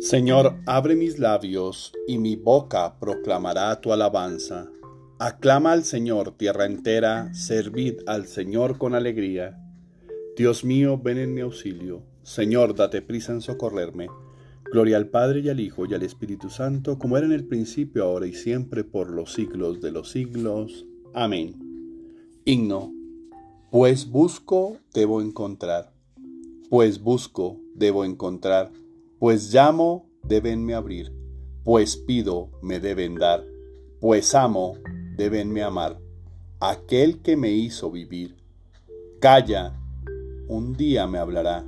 Señor, abre mis labios y mi boca proclamará tu alabanza. Aclama al Señor, tierra entera, servid al Señor con alegría. Dios mío, ven en mi auxilio. Señor, date prisa en socorrerme. Gloria al Padre y al Hijo y al Espíritu Santo, como era en el principio, ahora y siempre, por los siglos de los siglos. Amén. Himno. Pues busco, debo encontrar. Pues busco, debo encontrar. Pues llamo, debenme abrir. Pues pido, me deben dar. Pues amo, debenme amar. Aquel que me hizo vivir. Calla, un día me hablará.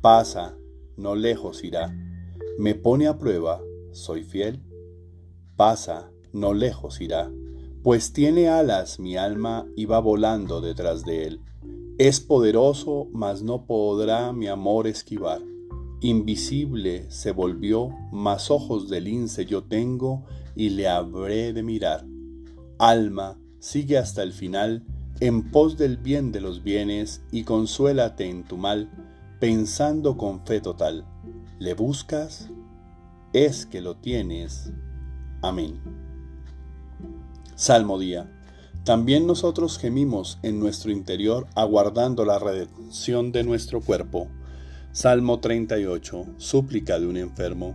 Pasa, no lejos irá me pone a prueba, ¿soy fiel? Pasa, no lejos irá, pues tiene alas mi alma y va volando detrás de él. Es poderoso, mas no podrá mi amor esquivar. Invisible se volvió, mas ojos de lince yo tengo y le habré de mirar. Alma, sigue hasta el final, en pos del bien de los bienes, y consuélate en tu mal, pensando con fe total le buscas, es que lo tienes. Amén. Salmo día. También nosotros gemimos en nuestro interior aguardando la redención de nuestro cuerpo. Salmo 38. Súplica de un enfermo.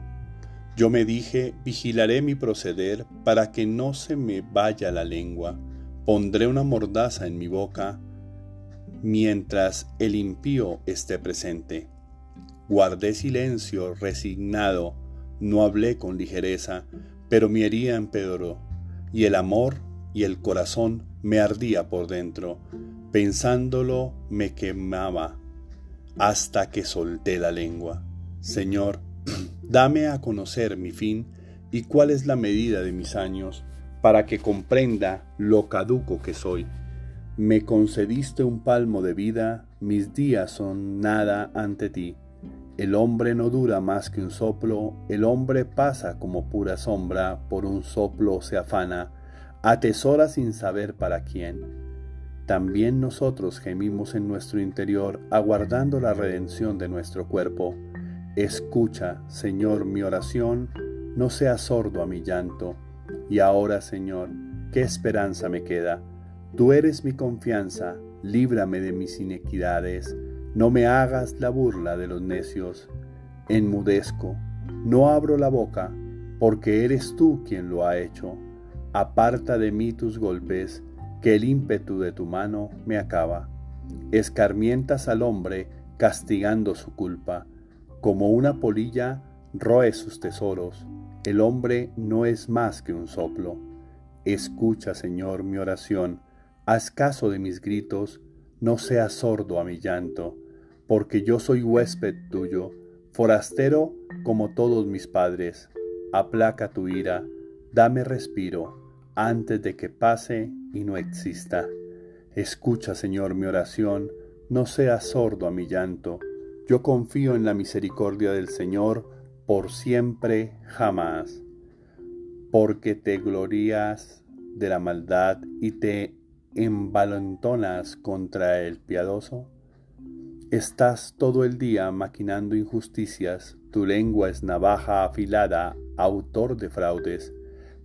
Yo me dije, vigilaré mi proceder para que no se me vaya la lengua. Pondré una mordaza en mi boca mientras el impío esté presente. Guardé silencio, resignado, no hablé con ligereza, pero mi herida empeoró, y el amor y el corazón me ardía por dentro, pensándolo me quemaba, hasta que solté la lengua. Señor, dame a conocer mi fin y cuál es la medida de mis años, para que comprenda lo caduco que soy. Me concediste un palmo de vida, mis días son nada ante ti. El hombre no dura más que un soplo, el hombre pasa como pura sombra, por un soplo se afana, atesora sin saber para quién. También nosotros gemimos en nuestro interior, aguardando la redención de nuestro cuerpo. Escucha, Señor, mi oración, no seas sordo a mi llanto. Y ahora, Señor, ¿qué esperanza me queda? Tú eres mi confianza, líbrame de mis inequidades no me hagas la burla de los necios. Enmudezco, no abro la boca, porque eres tú quien lo ha hecho. Aparta de mí tus golpes, que el ímpetu de tu mano me acaba. Escarmientas al hombre, castigando su culpa. Como una polilla, roe sus tesoros. El hombre no es más que un soplo. Escucha, Señor, mi oración. Haz caso de mis gritos, no seas sordo a mi llanto porque yo soy huésped tuyo, forastero como todos mis padres. Aplaca tu ira, dame respiro, antes de que pase y no exista. Escucha, Señor, mi oración, no seas sordo a mi llanto. Yo confío en la misericordia del Señor por siempre, jamás. Porque te glorias de la maldad y te envalentonas contra el piadoso. Estás todo el día maquinando injusticias, tu lengua es navaja afilada, autor de fraudes.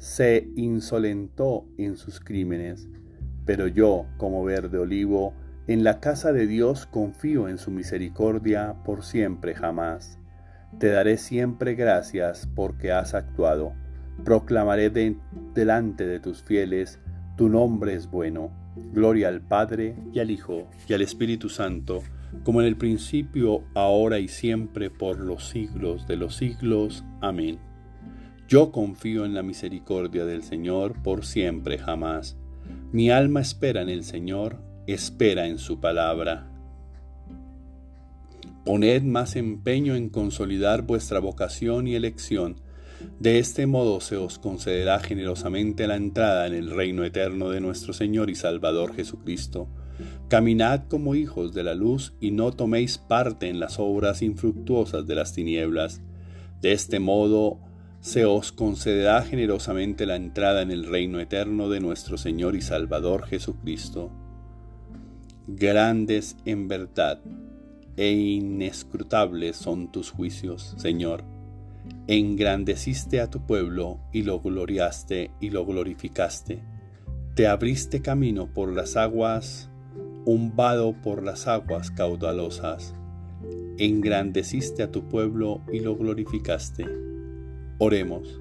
se insolentó en sus crímenes. Pero yo, como verde olivo, en la casa de Dios confío en su misericordia por siempre jamás. Te daré siempre gracias porque has actuado. Proclamaré delante de tus fieles, tu nombre es bueno. Gloria al Padre y al Hijo y al Espíritu Santo como en el principio, ahora y siempre, por los siglos de los siglos. Amén. Yo confío en la misericordia del Señor por siempre jamás. Mi alma espera en el Señor, espera en su palabra. Poned más empeño en consolidar vuestra vocación y elección. De este modo se os concederá generosamente la entrada en el reino eterno de nuestro Señor y Salvador Jesucristo. Caminad como hijos de la luz y no toméis parte en las obras infructuosas de las tinieblas. De este modo se os concederá generosamente la entrada en el reino eterno de nuestro Señor y Salvador Jesucristo. Grandes en verdad e inescrutables son tus juicios, Señor. Engrandeciste a tu pueblo y lo gloriaste y lo glorificaste. Te abriste camino por las aguas, un vado por las aguas caudalosas. Engrandeciste a tu pueblo y lo glorificaste. Oremos.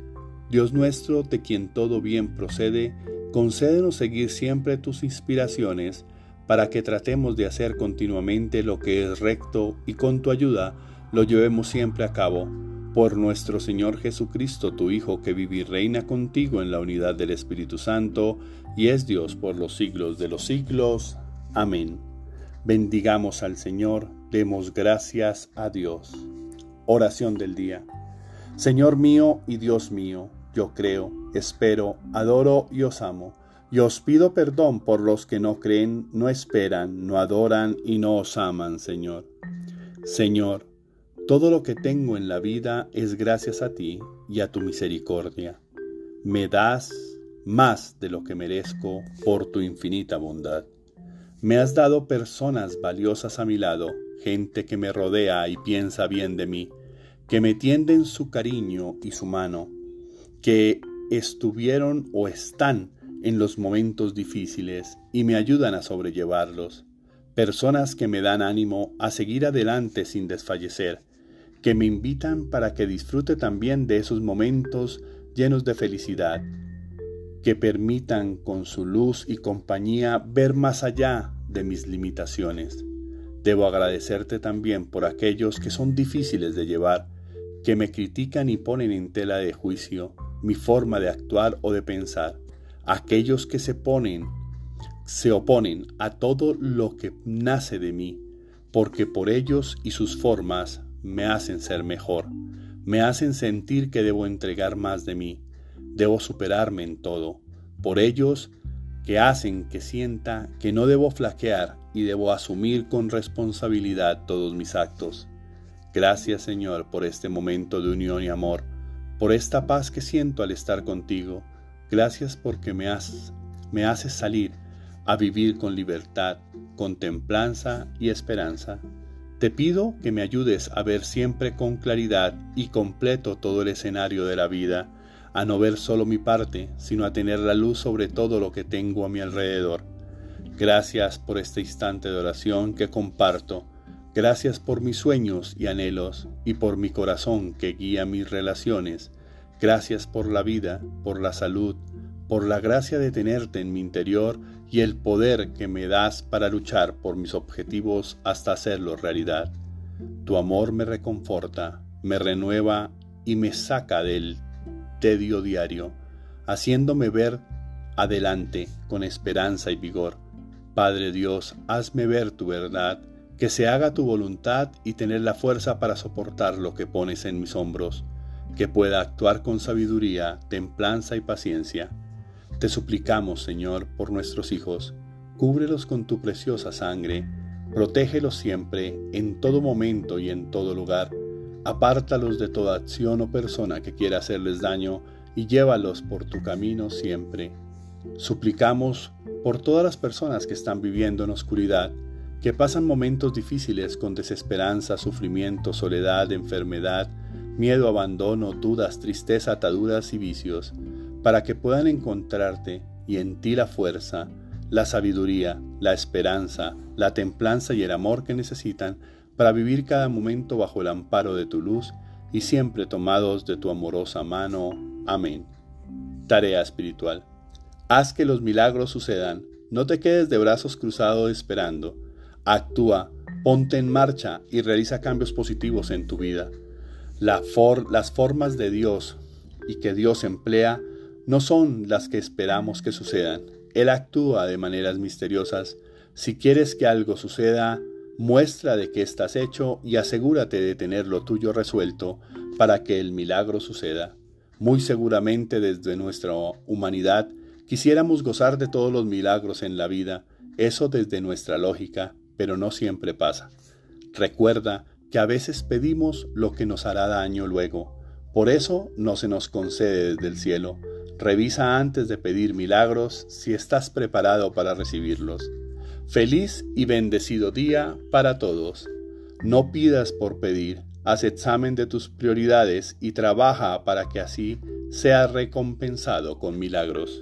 Dios nuestro, de quien todo bien procede, concédenos seguir siempre tus inspiraciones, para que tratemos de hacer continuamente lo que es recto y con tu ayuda lo llevemos siempre a cabo. Por nuestro Señor Jesucristo, tu Hijo, que vive y reina contigo en la unidad del Espíritu Santo, y es Dios por los siglos de los siglos. Amén. Bendigamos al Señor, demos gracias a Dios. Oración del día. Señor mío y Dios mío, yo creo, espero, adoro y os amo y os pido perdón por los que no creen, no esperan, no adoran y no os aman, Señor. Señor, todo lo que tengo en la vida es gracias a ti y a tu misericordia. Me das más de lo que merezco por tu infinita bondad. Me has dado personas valiosas a mi lado, gente que me rodea y piensa bien de mí, que me tienden su cariño y su mano, que estuvieron o están en los momentos difíciles y me ayudan a sobrellevarlos. Personas que me dan ánimo a seguir adelante sin desfallecer, que me invitan para que disfrute también de esos momentos llenos de felicidad, que permitan con su luz y compañía ver más allá de mis limitaciones. Debo agradecerte también por aquellos que son difíciles de llevar, que me critican y ponen en tela de juicio mi forma de actuar o de pensar. Aquellos que se ponen, se oponen a todo lo que nace de mí, porque por ellos y sus formas me hacen ser mejor, me hacen sentir que debo entregar más de mí, debo superarme en todo, por ellos que hacen que sienta que no debo flaquear y debo asumir con responsabilidad todos mis actos. Gracias Señor por este momento de unión y amor, por esta paz que siento al estar contigo, Gracias porque me, me haces salir a vivir con libertad, con templanza y esperanza. Te pido que me ayudes a ver siempre con claridad y completo todo el escenario de la vida, a no ver solo mi parte, sino a tener la luz sobre todo lo que tengo a mi alrededor. Gracias por este instante de oración que comparto. Gracias por mis sueños y anhelos y por mi corazón que guía mis relaciones Gracias por la vida, por la salud, por la gracia de tenerte en mi interior y el poder que me das para luchar por mis objetivos hasta hacerlos realidad. Tu amor me reconforta, me renueva y me saca del tedio diario, haciéndome ver adelante con esperanza y vigor. Padre Dios, hazme ver tu verdad, que se haga tu voluntad y tener la fuerza para soportar lo que pones en mis hombros que pueda actuar con sabiduría, templanza y paciencia. Te suplicamos, Señor, por nuestros hijos, cúbrelos con tu preciosa sangre, protégelos siempre, en todo momento y en todo lugar, apártalos de toda acción o persona que quiera hacerles daño y llévalos por tu camino siempre. Suplicamos por todas las personas que están viviendo en oscuridad, que pasan momentos difíciles con desesperanza, sufrimiento, soledad, enfermedad, miedo, abandono, dudas, tristeza, ataduras y vicios, para que puedan encontrarte y en ti la fuerza, la sabiduría, la esperanza, la templanza y el amor que necesitan para vivir cada momento bajo el amparo de tu luz y siempre tomados de tu amorosa mano. Amén. Tarea espiritual. Haz que los milagros sucedan. No te quedes de brazos cruzados esperando. Actúa, ponte en marcha y realiza cambios positivos en tu vida las formas de Dios y que Dios emplea no son las que esperamos que sucedan. Él actúa de maneras misteriosas. Si quieres que algo suceda, Muestra de que estás hecho y asegúrate de tener lo tuyo resuelto para que el milagro suceda. Muy seguramente desde nuestra humanidad quisiéramos gozar de todos los milagros en la vida, eso desde nuestra lógica, pero no siempre pasa. Recuerda que a veces pedimos lo que nos hará daño luego. Por eso no se nos concede desde el cielo. Revisa antes de pedir milagros si estás preparado para recibirlos. Feliz y bendecido día para todos. No pidas por pedir, haz examen de tus prioridades y trabaja para que así sea recompensado con milagros.